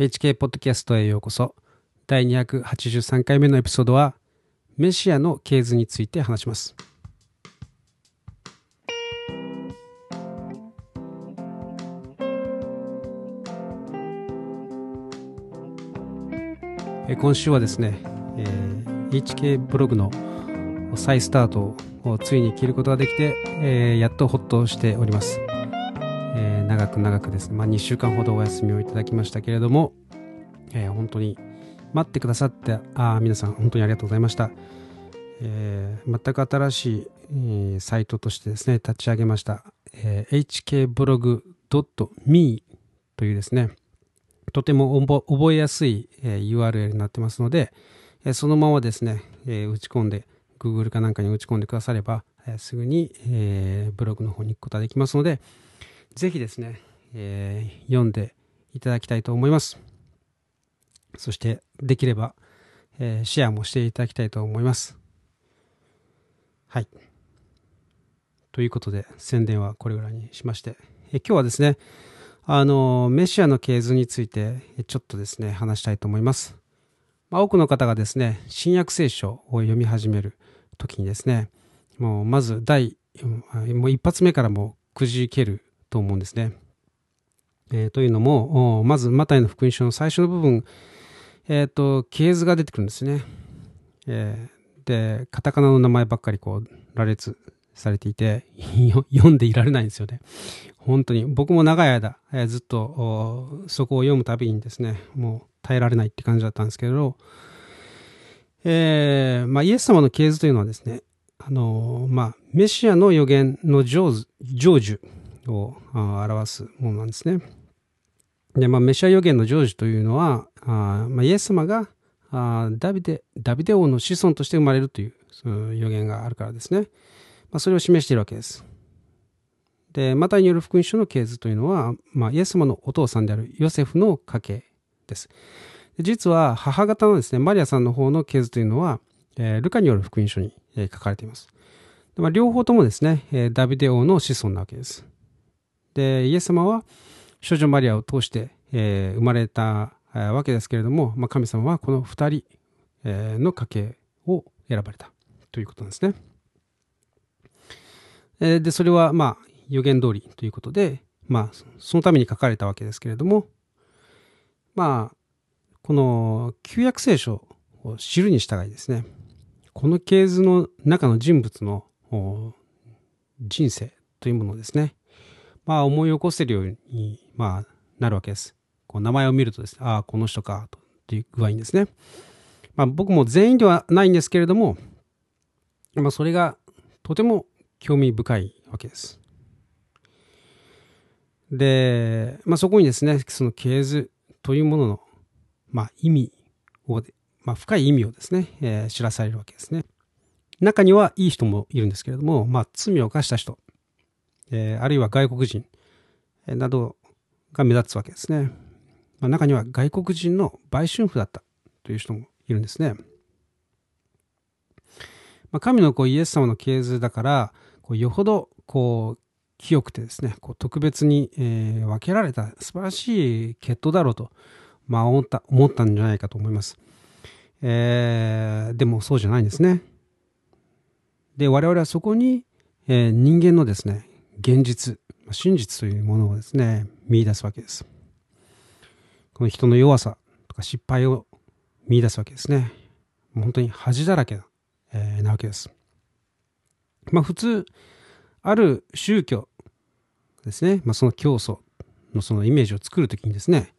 HK ポッドキャストへようこそ。第283回目のエピソードは、メシアの系図について話します。今週はですね、えー、HK ブログの再スタートをついに切ることができて、えー、やっとほっとしております。長く長くです。ね、まあ、2週間ほどお休みをいただきましたけれども、えー、本当に待ってくださってあ皆さん本当にありがとうございました、えー、全く新しい、えー、サイトとしてですね立ち上げました、えー、hkblog.me というですねとても覚えやすい、えー、URL になってますので、えー、そのままですね、えー、打ち込んで Google かなんかに打ち込んでくだされば、えー、すぐに、えー、ブログの方に行くことができますので、ぜひですね、えー、読んでいただきたいと思います。そして、できれば、えー、シェアもしていただきたいと思います。はい。ということで、宣伝はこれぐらいにしまして、え今日はですね、あの、メシアの系図について、ちょっとですね、話したいと思います。まあ、多くの方がですね、新約聖書を読み始める時にですね、もうまず第、もう一発目からもくじけると思うんですね。えー、というのも、まず、マタイの福音書の最初の部分、えっ、ー、と、系図が出てくるんですね。えー、で、カタカナの名前ばっかりこう、羅列されていて、読んでいられないんですよね。本当に。僕も長い間、えー、ずっとそこを読むたびにですね、もう耐えられないって感じだったんですけど、えー、まあ、イエス様の系図というのはですね、あの、まあ、メシアの予言の成就を表すものなんですね。で、まあ、メシア予言の成就というのは、あまあ、イエス様がダビデ、ダビデ王の子孫として生まれるというその予言があるからですね。まあ、それを示しているわけです。で、マタイによる福音書の系図というのは、まあ、イエス様のお父さんであるヨセフの家系です。実は母方のですね、マリアさんの方の系図というのは、えー、ルカによる福音書に、書かれています。まあ、両方ともですね、ダビデ王の子孫なわけです。で、イエス様は少女マリアを通して、えー、生まれたわけですけれども、まあ、神様はこの二人、えー、の家系を選ばれたということなんですね。えー、で、それはまあ予言通りということで、まあそのために書かれたわけですけれども、まあこの旧約聖書を知るに従いですね、この系図の中の人物の人生というものをですね、まあ思い起こせるように、まあ、なるわけです。こう名前を見るとですね、ああ、この人か、という具合にですね。まあ僕も全員ではないんですけれども、まあそれがとても興味深いわけです。で、まあそこにですね、その系図というものの、まあ意味を、まあ深い意味をですね、えー、知らされるわけですね。中にはいい人もいるんですけれども、まあ罪を犯した人、えー、あるいは外国人、などが目立つわけですね。まあ、中には外国人の売春婦だったという人もいるんですね。まあ、神のこうイエス様の系図だから、こうよほどこう清くてですね、こう特別に、えー、分けられた素晴らしい血統だろうと、まあ、思った思ったんじゃないかと思います。えー、でもそうじゃないんですね。で、我々はそこに、えー、人間のですね、現実、真実というものをですね、見出すわけです。この人の弱さとか失敗を見出すわけですね。本当に恥だらけな,、えー、なわけです。まあ普通、ある宗教ですね、まあ、その教祖のそのイメージを作るときにですね、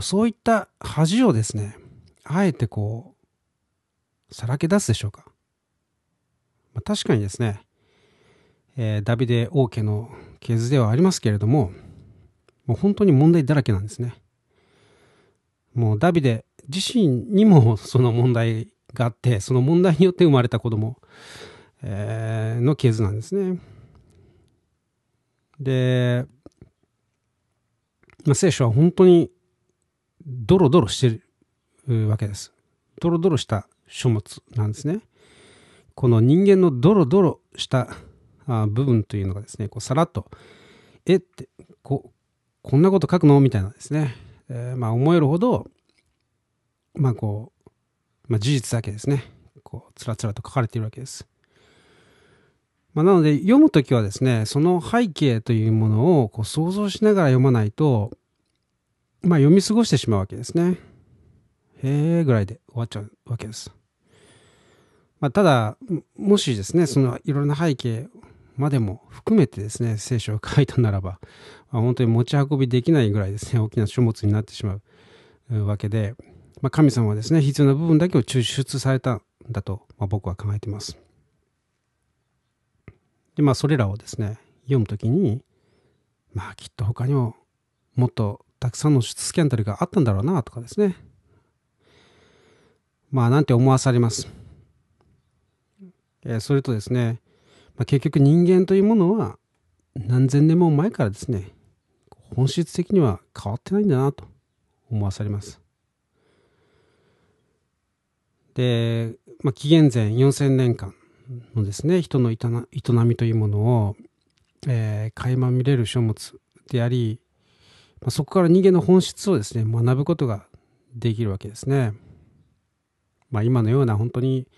そういった恥をですね、あえてこう、さらけ出すでしょうか。まあ、確かにですね、えー、ダビデ王家の系図ではありますけれども、もう本当に問題だらけなんですね。もうダビデ自身にもその問題があって、その問題によって生まれた子供、えー、の系図なんですね。で、まあ、聖書は本当にドロドロしてるわけです。ドロドロした書物なんですね。この人間のドロドロした部分というのがですね、こうさらっと、えってこ、こんなこと書くの？みたいなですね、えー、まあ思えるほど、まあこう、まあ事実だけですね、こう、つらつらと書かれているわけです。まあ、なので読むときはですね、その背景というものをこう想像しながら読まないと、まあ読み過ごしてしまうわけですね。へえぐらいで終わっちゃうわけです。まあ、ただ、もしですね、そのいろんな背景までも含めてですね、聖書を書いたならば、まあ、本当に持ち運びできないぐらいですね、大きな書物になってしまうわけで、まあ、神様はですね、必要な部分だけを抽出されたんだと、まあ、僕は考えています。で、まあ、それらをですね、読むときに、まあ、きっと他にももっとたくさんのスキャンダルがあったんだろうな、とかですね。まあ、なんて思わされます。えそれとですね、まあ、結局人間というものは何千年も前からですね、本質的には変わってないんだなと思わされます。で、まあ、紀元前4000年間のですね、人の営みというものを、えー、垣間見れる書物であり、まあ、そこから人間の本質をですね、学ぶことができるわけですね。まあ、今のような本当に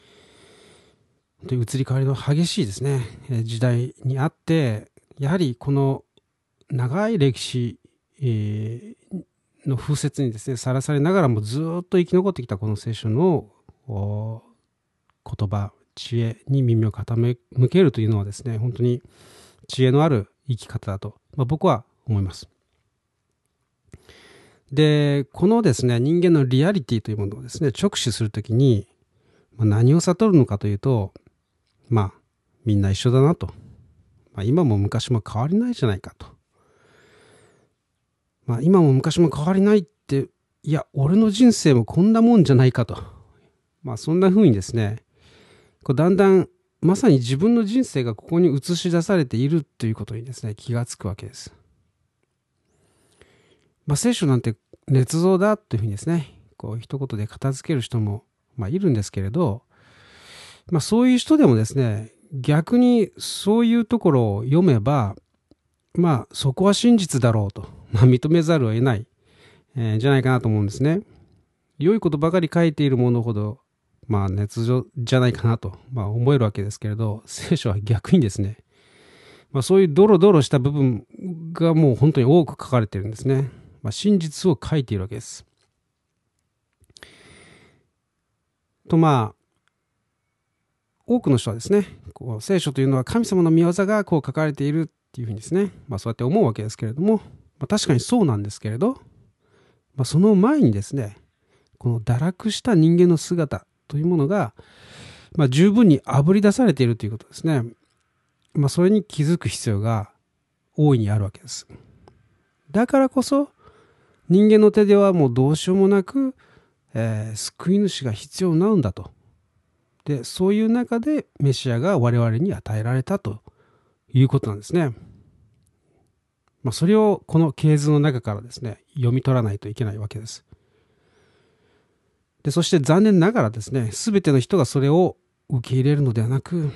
本当に移り変わりの激しいですね、時代にあって、やはりこの長い歴史、え、の風雪にですね、さらされながらもずっと生き残ってきたこの聖書の言葉、知恵に耳を傾けるというのはですね、本当に知恵のある生き方だと、まあ、僕は思います。で、このですね、人間のリアリティというものをですね、直視するときに、まあ、何を悟るのかというと、まあ、みんな一緒だなと。まあ、今も昔も変わりないじゃないかと。まあ、今も昔も変わりないって、いや、俺の人生もこんなもんじゃないかと。まあ、そんな風にですね、こうだんだん、まさに自分の人生がここに映し出されているということにですね、気がつくわけです。まあ、聖書なんて捏造だというふうにですね、こう一言で片付ける人も、まあ、いるんですけれど、まあそういう人でもですね、逆にそういうところを読めば、まあそこは真実だろうと、まあ、認めざるを得ない、えー、じゃないかなと思うんですね。良いことばかり書いているものほど、まあ熱情じゃないかなと、まあ、思えるわけですけれど、聖書は逆にですね、まあ、そういうドロドロした部分がもう本当に多く書かれてるんですね。まあ、真実を書いているわけです。とまあ多くの人はですね、こう聖書というのは神様の御業がこう書かれているっていうふうにですね、まあそうやって思うわけですけれども、まあ、確かにそうなんですけれど、まあ、その前にですね、この堕落した人間の姿というものが、まあ、十分にあぶり出されているということですね。まあ、それに気づく必要が大いにあるわけです。だからこそ、人間の手ではもうどうしようもなく、えー、救い主が必要なんだとで、そういう中でメシアが我々に与えられたということなんですね。まあ、それをこの系図の中からですね、読み取らないといけないわけです。で、そして残念ながらですね、すべての人がそれを受け入れるのではなく、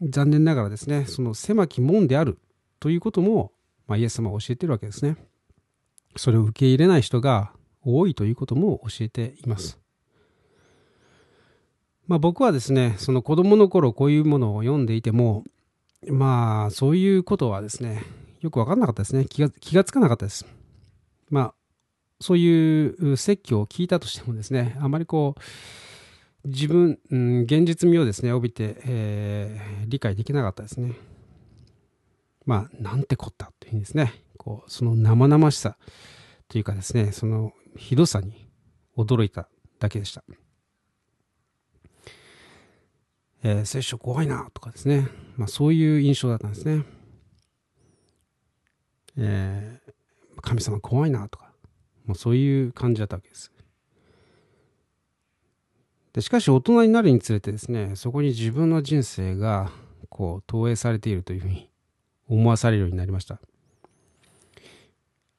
残念ながらですね、その狭き門であるということも、まあ、イエス様は教えているわけですね。それを受け入れない人が多いということも教えています。まあ、僕はですね、その子供の頃こういうものを読んでいても、まあ、そういうことはですね、よくわかんなかったですね。気が、気がつかなかったです。まあ、そういう説教を聞いたとしてもですね、あまりこう、自分、うん、現実味をですね、帯びて、えー、理解できなかったですね。まあ、なんてこったというふうにですね、こう、その生々しさというかですね、そのひどさに驚いただけでした。えー、聖書怖いなとかですね、まあ、そういう印象だったんですね。えー、神様怖いなとか、まあ、そういう感じだったわけです。でしかし大人になるにつれてですね、そこに自分の人生がこう投影されているというふうに思わされるようになりました。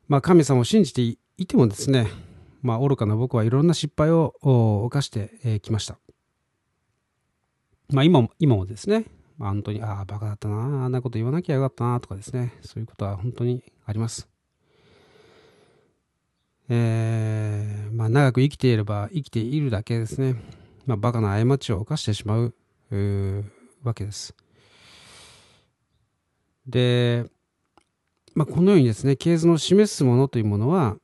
まあ神様を信じていてもですね、まあ愚かな僕はいろんな失敗を犯してきました。まあ今も、今もですね、ま、本当に、ああ、バカだったな、あんなこと言わなきゃよかったな、とかですね、そういうことは本当にあります。えー、まあ、長く生きていれば生きているだけですね。まあ、バカな過ちを犯してしまうわけです。で、まあ、このようにですね、系図の示すものというものは、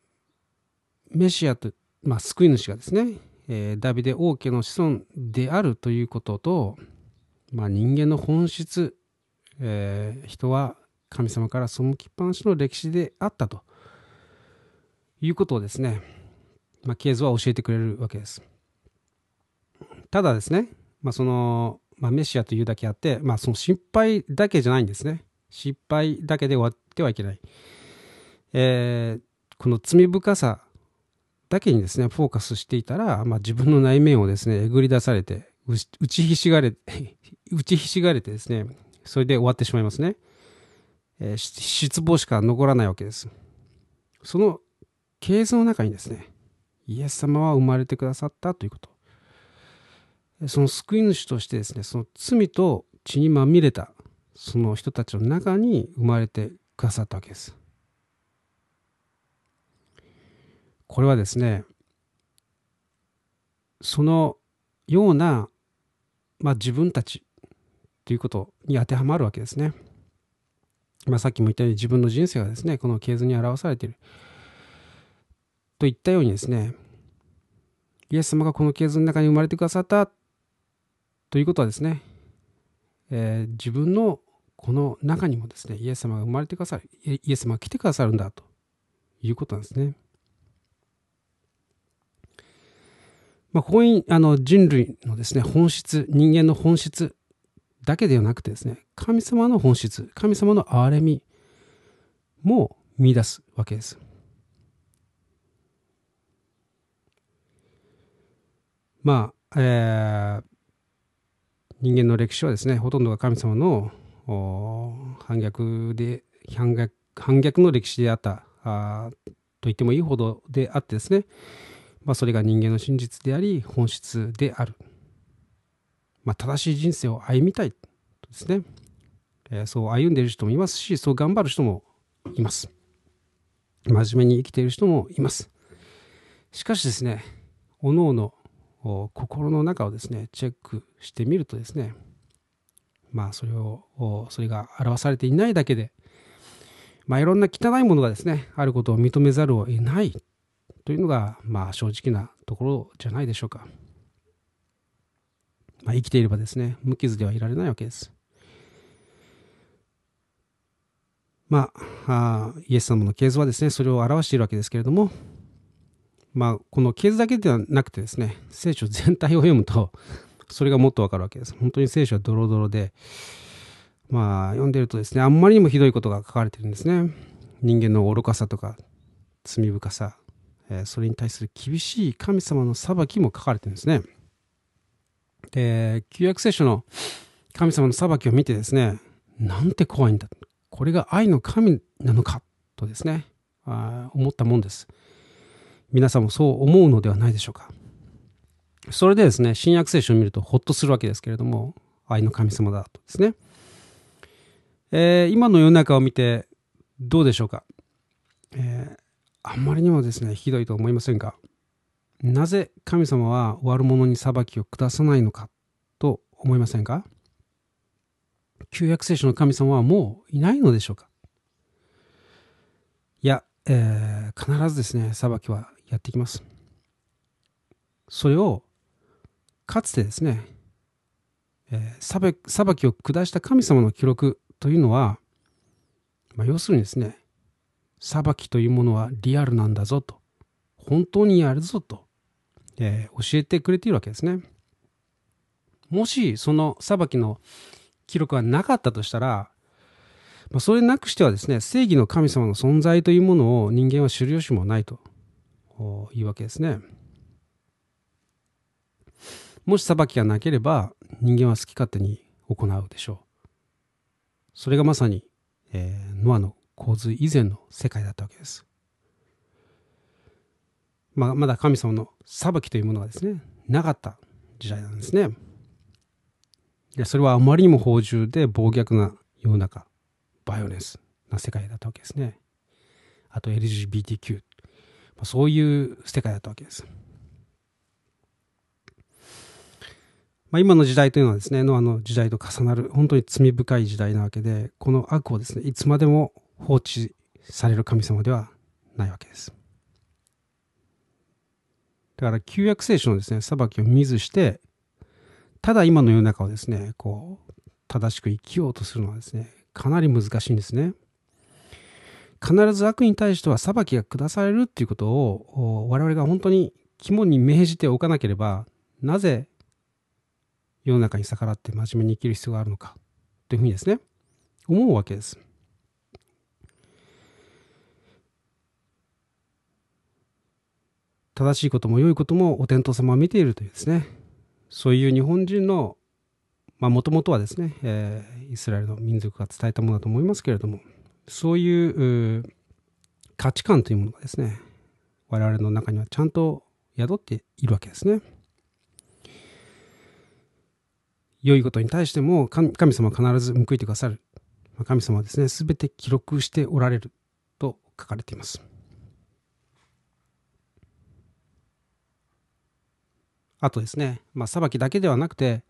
メシアと、まあ、救い主がですね、えー、ダビデ王家の子孫であるということと、まあ、人間の本質、えー、人は神様から背きっぱなしの歴史であったということをですね、まあ、系図は教えてくれるわけです。ただですね、まあ、その、まあ、メシアというだけあって、まあ、その失敗だけじゃないんですね。失敗だけで終わってはいけない。えー、この罪深さだけにですね、フォーカスしていたら、まあ、自分の内面をですね、えぐり出されて、打ちひしがれ、打ちひしがれてですね、それで終わってしまいますね。えー、失望しか残らないわけです。その系図の中にですね、イエス様は生まれてくださったということ。その救い主としてですね、その罪と血にまみれたその人たちの中に生まれてくださったわけです。これはですね、そのような、まあ、自分たちということに当てはまるわけですね。まあ、さっきも言ったように自分の人生がですね、この系図に表されている。といったようにですね、イエス様がこの系図の中に生まれてくださったということはですね、えー、自分のこの中にもですね、イエス様が生まれてくださる、イエス様が来てくださるんだということなんですね。まあ、ここにあの人類のですね、本質、人間の本質だけではなくてですね、神様の本質、神様の憐れみも見出すわけです。まあ、えー、人間の歴史はですね、ほとんどが神様の反逆で反逆、反逆の歴史であったあと言ってもいいほどであってですね、まあ、それが人間の真実であり、本質である。まあ、正しい人生を歩みたいとですね、えー、そう歩んでいる人もいますし、そう頑張る人もいます。真面目に生きている人もいます。しかしですね、おのおの心の中をですね、チェックしてみるとですね、まあそれを、それが表されていないだけで、まあいろんな汚いものがですね、あることを認めざるを得ないというのが、まあ正直なところじゃないでしょうか。まあ、生きていればですね、無傷ではいられないわけです。まあ、あイエス様の系図はですね、それを表しているわけですけれども、まあ、この系図だけではなくてですね、聖書全体を読むと、それがもっとわかるわけです。本当に聖書はドロドロで、まあ、読んでるとですね、あんまりにもひどいことが書かれてるんですね。人間の愚かさとか、罪深さ、え、それに対する厳しい神様の裁きも書かれてるんですね。で、旧約聖書の神様の裁きを見てですね、なんて怖いんだ。これが愛の神なのかとですね、あ思ったもんです。皆さんもそう思うのではないでしょうか。それでですね、新約聖書を見るとほっとするわけですけれども、愛の神様だとですね。えー、今の世の中を見てどうでしょうか。えー、あんまりにもですね、ひどいと思いませんか？なぜ神様は悪者に裁きを下さないのかと思いませんか？旧約聖書の神様はもういないのでしょうか？いや、えー、必ずですね、裁きはやってきます。それをかつてですね、えー、裁きを下した神様の記録というのは、まあ、要するにですね、裁きというものはリアルなんだぞと、本当にやるぞと、えー、教えてくれているわけですね。もしその裁きの記録がなかったとしたら、まあ、それなくしてはですね、正義の神様の存在というものを人間は知る由もないというわけですね。もし裁きがなければ人間は好き勝手に行うでしょう。それがまさに、えー、ノアの洪水以前の世界だったわけです。まあ、まだ神様の裁きというものがですね、なかった時代なんですね。でそれはあまりにも芳醇で暴虐な世の中、バイオレンスな世界だったわけですね。あと LGBTQ。まあ、そういう世界だったわけです。まあ、今の時代というのはですね、ノアの時代と重なる、本当に罪深い時代なわけで、この悪をですね、いつまでも放置される神様ではないわけです。だから旧約聖書のですね、裁きを見ずして、ただ今の世の中をですね、こう、正しく生きようとするのはですね、かなり難しいんですね。必ず悪に対しては裁きが下されるっていうことを我々が本当に肝に銘じておかなければなぜ世の中に逆らって真面目に生きる必要があるのかというふうにですね思うわけです。正しいことも良いこともお天道様は見ているというですねそういう日本人のまあもともとはですね、えー、イスラエルの民族が伝えたものだと思いますけれどもそういう価値観というものがですね我々の中にはちゃんと宿っているわけですね。良いことに対しても神様は必ず報いてくださる。神様はですね、すべて記録しておられると書かれています。あとですね、まあ、裁きだけではなくて、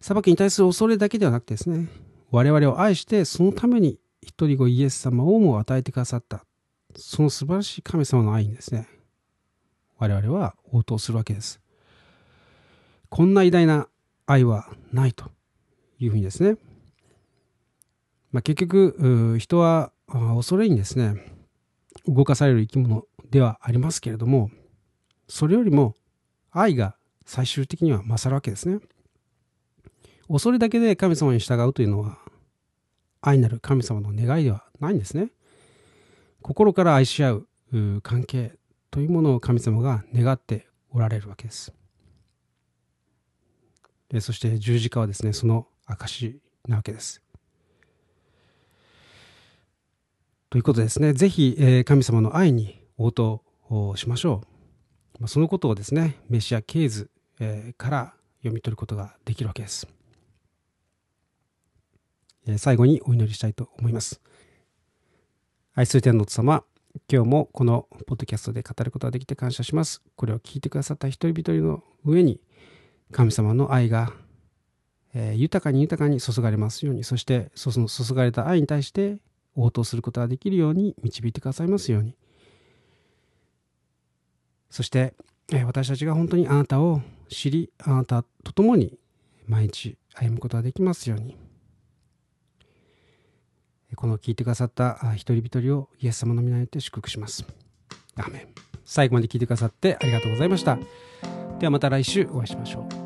裁きに対する恐れだけではなくてですね、我々を愛して、そのために一人子イエス様をも与えてくださった、その素晴らしい神様の愛にですね、我々は応答するわけです。こんな偉大な愛はないというふうにですね、まあ、結局人は恐れにですね動かされる生き物ではありますけれどもそれよりも愛が最終的には勝るわけですね恐れだけで神様に従うというのは愛なる神様の願いではないんですね心から愛し合う関係というものを神様が願っておられるわけですそして十字架はですね、その証なわけです。ということですね、ぜひ、え神様の愛に応答しましょう。そのことをですね、メシア系図、えから読み取ることができるわけです。え最後にお祈りしたいと思います。愛する天の様、今日もこのポッドキャストで語ることができて感謝します。これを聞いてくださった一人一人の上に、神様の愛が、え、豊かに豊かに注がれますようにそしてその注がれた愛に対して応答することができるように導いてくださいますようにそして、え、私たちが本当にあなたを知りあなたと共に毎日歩むことができますようにこの聞いてくださった一人一人をイエス様の皆によって祝福します。アメン最後まで聞いてくださってありがとうございました。ではまた来週お会いしましょう。